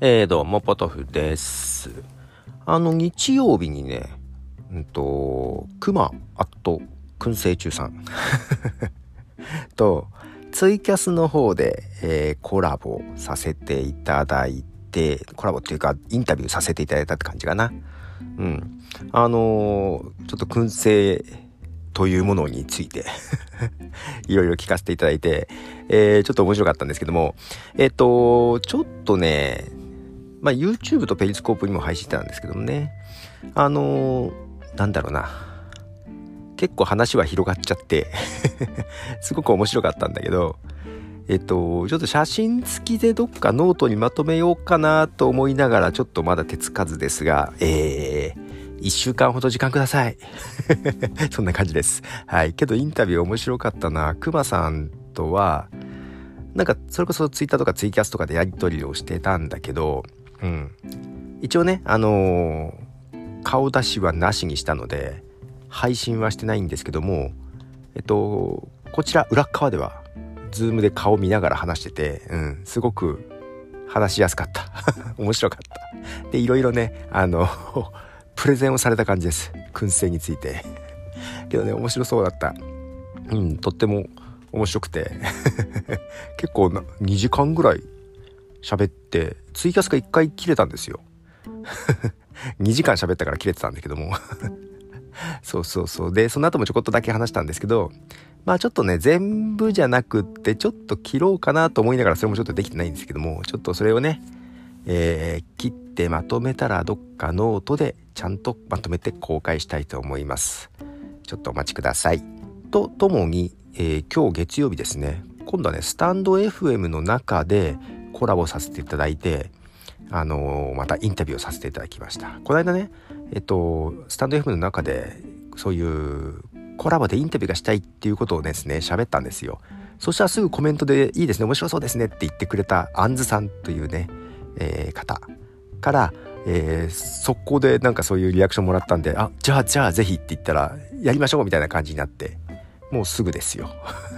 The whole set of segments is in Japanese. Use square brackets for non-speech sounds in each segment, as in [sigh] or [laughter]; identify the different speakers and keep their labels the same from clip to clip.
Speaker 1: えー、どうも、ポトフです。あの、日曜日にね、うんと、熊、あと、燻製中さん [laughs] と、ツイキャスの方で、えー、コラボさせていただいて、コラボっていうか、インタビューさせていただいたって感じかな。うん。あのー、ちょっと燻製というものについて [laughs] いろいろ聞かせていただいて、えー、ちょっと面白かったんですけども、えっ、と、ちょっとね、まあ、YouTube とペリスコープにも配信してたんですけどもね、あのー、なんだろうな。結構話は広がっちゃって [laughs] すごく面白かったんだけど、えっと、ちょっと写真付きでどっかノートにまとめようかなと思いながら、ちょっとまだ手つかずですが、えー、一週間ほど時間ください。[laughs] そんな感じです。はい。けどインタビュー面白かったな。くまさんとは、なんか、それこそツイッターとかツイキャスとかでやり取りをしてたんだけど、うん。一応ね、あのー、顔出しはなしにしたので、配信はしてないんですけども、えっと、こちら裏側では、ズームで顔見ながら話してて、うん、すごく話しやすかった。[laughs] 面白かった。で、いろいろね、あの、プレゼンをされた感じです。燻製について。けどね、面白そうだった。うん、とっても面白くて。[laughs] 結構な、2時間ぐらい喋ってツイキャスが1回切れたんですよ。[laughs] 2時間喋ったから切れてたんだけども。[laughs] そうそうそう。でその後もちょこっとだけ話したんですけどまあちょっとね全部じゃなくってちょっと切ろうかなと思いながらそれもちょっとできてないんですけどもちょっとそれをねえー、切ってまとめたらどっかノートでちゃんとまとめて公開したいと思います。ちょっとお待ちください。とともに、えー、今日月曜日ですね。今度はねスタンド FM の中でコラボさせていただいて、あのー、またインタビューをさせていただきました。この間ね、えっと、スタンド F の中で、そういうコラボでインタビューがしたいっていうことをですね、喋ったんですよ。そしたらすぐコメントで、いいですね、面白そうですねって言ってくれたアンズさんというね、えー、方から、えー、速攻でなんかそういうリアクションもらったんで、あ、じゃあじゃあぜひって言ったら、やりましょうみたいな感じになって、もうすぐですよ。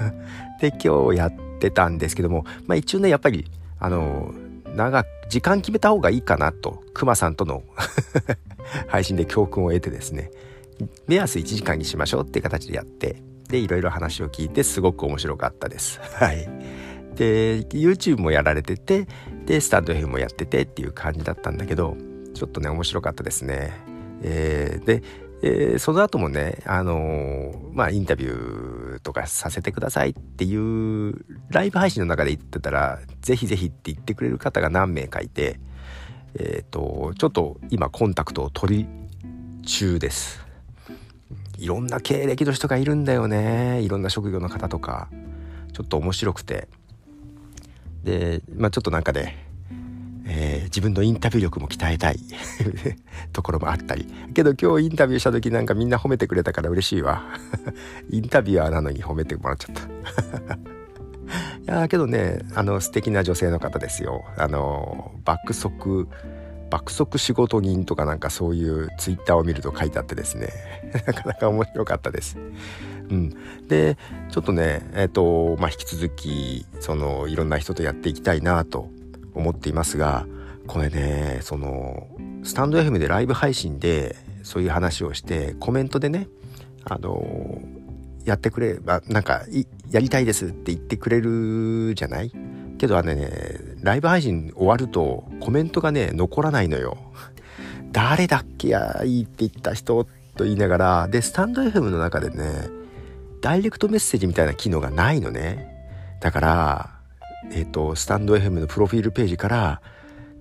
Speaker 1: [laughs] で、今日やってたんですけども、まあ一応ね、やっぱりあの、長く、時間決めた方がいいかなと、くまさんとの [laughs] 配信で教訓を得てですね、目安1時間にしましょうっていう形でやって、で、いろいろ話を聞いてすごく面白かったです。[laughs] はい。で、YouTube もやられてて、で、スタンド F もやっててっていう感じだったんだけど、ちょっとね、面白かったですね。えー、で、えー、その後もね、あのー、まあ、インタビューとかさせてくださいっていうライブ配信の中で言ってたら、ぜひぜひって言ってくれる方が何名かいて、えっ、ー、と、ちょっと今コンタクトを取り中です。いろんな経歴の人がいるんだよね。いろんな職業の方とか。ちょっと面白くて。で、まあちょっとなんかね、自分のインタビュー力も鍛えたい。[laughs] ところもあったり。けど今日インタビューした時なんかみんな褒めてくれたから嬉しいわ。[laughs] インタビュアーなのに褒めてもらっちゃった。[laughs] いやけどねあの素敵な女性の方ですよ。あの爆速爆速仕事人とかなんかそういうツイッターを見ると書いてあってですね。なかなか面白かったです。うん、でちょっとねえっ、ー、とまあ引き続きそのいろんな人とやっていきたいなと思っていますがこれねそのスタンド FM でライブ配信でそういう話をしてコメントでねあのやってくればなんかやりたいですって言ってくれるじゃない？けどあのねライブ配信終わるとコメントがね残らないのよ。[laughs] 誰だっけやいいって言った人と言いながらでスタンド FM の中でねダイレクトメッセージみたいな機能がないのね。だからえっ、ー、と、スタンド FM のプロフィールページから、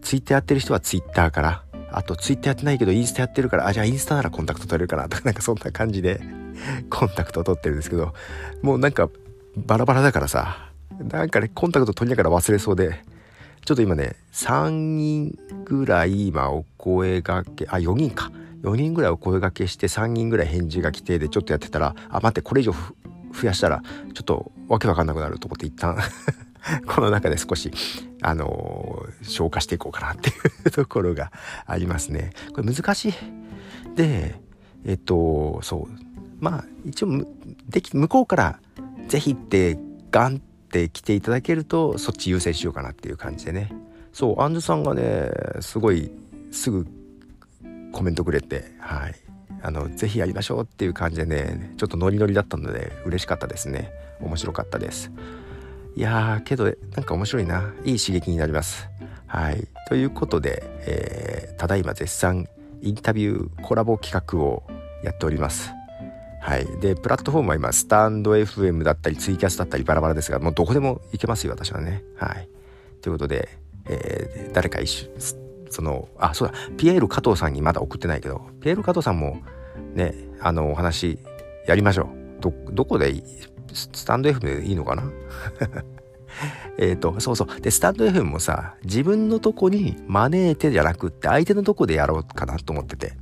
Speaker 1: ツイッターやってる人はツイッターから、あとツイッターやってないけどインスタやってるから、あ、じゃあインスタならコンタクト取れるかなとか、[laughs] なんかそんな感じで [laughs] コンタクトを取ってるんですけど、もうなんかバラバラだからさ、なんかね、コンタクト取りながら忘れそうで、ちょっと今ね、3人ぐらい今お声がけ、あ、4人か。4人ぐらいお声がけして3人ぐらい返事が来てでちょっとやってたら、あ、待って、これ以上増やしたら、ちょっとわけわかんなくなると思って一旦 [laughs] この中で少し、あの、消化していこうかなっていうところがありますね。これ難しい。で、えっと、そう。まあ、一応、でき、向こうからぜひってガンって来ていただけると、そっち優先しようかなっていう感じでね。そうアンジュさんがねすごいすぐコメントくれてはいあのぜひやりましょうっていう感じでねちょっとノリノリだったので嬉しかったですね面白かったですいやーけどなんか面白いないい刺激になりますはいということで、えー、ただいま絶賛インタビューコラボ企画をやっておりますはい。で、プラットフォームは今、スタンド FM だったり、ツイキャスだったり、バラバラですが、もうどこでも行けますよ、私はね。はい。ということで、えー、誰か一緒、その、あ、そうだ、ピエール加藤さんにまだ送ってないけど、ピエール加藤さんも、ね、あの、お話、やりましょう。ど、どこでスタンド FM でいいのかな？[laughs] えっと、そうそう。で、スタンド FM もさ、自分のとこに招いてじゃなくって、相手のとこでやろうかなと思ってて、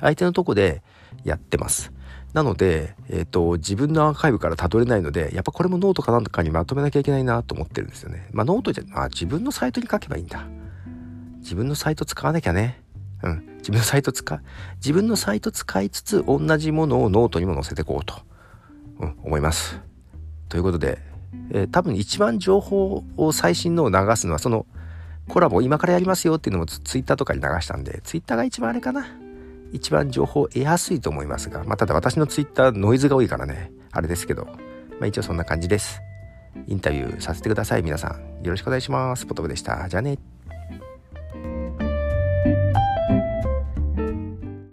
Speaker 1: 相手のとこでやってます。なので、えっ、ー、と、自分のアーカイブから辿れないので、やっぱこれもノートかなんかにまとめなきゃいけないなと思ってるんですよね。まあノートじゃ、あ、自分のサイトに書けばいいんだ。自分のサイト使わなきゃね。うん。自分のサイト使、自分のサイト使いつつ、同じものをノートにも載せていこうと、うん、思います。ということで、えー、多分一番情報を最新のを流すのは、その、コラボを今からやりますよっていうのもツイッターとかに流したんで、ツイッターが一番あれかな。一番情報を得やすいと思いますが、まあ、ただ私のツイッターノイズが多いからね、あれですけど、まあ、一応そんな感じです。インタビューさせてください、皆さん。よろしくお願いします。ポトブでした。じゃあね。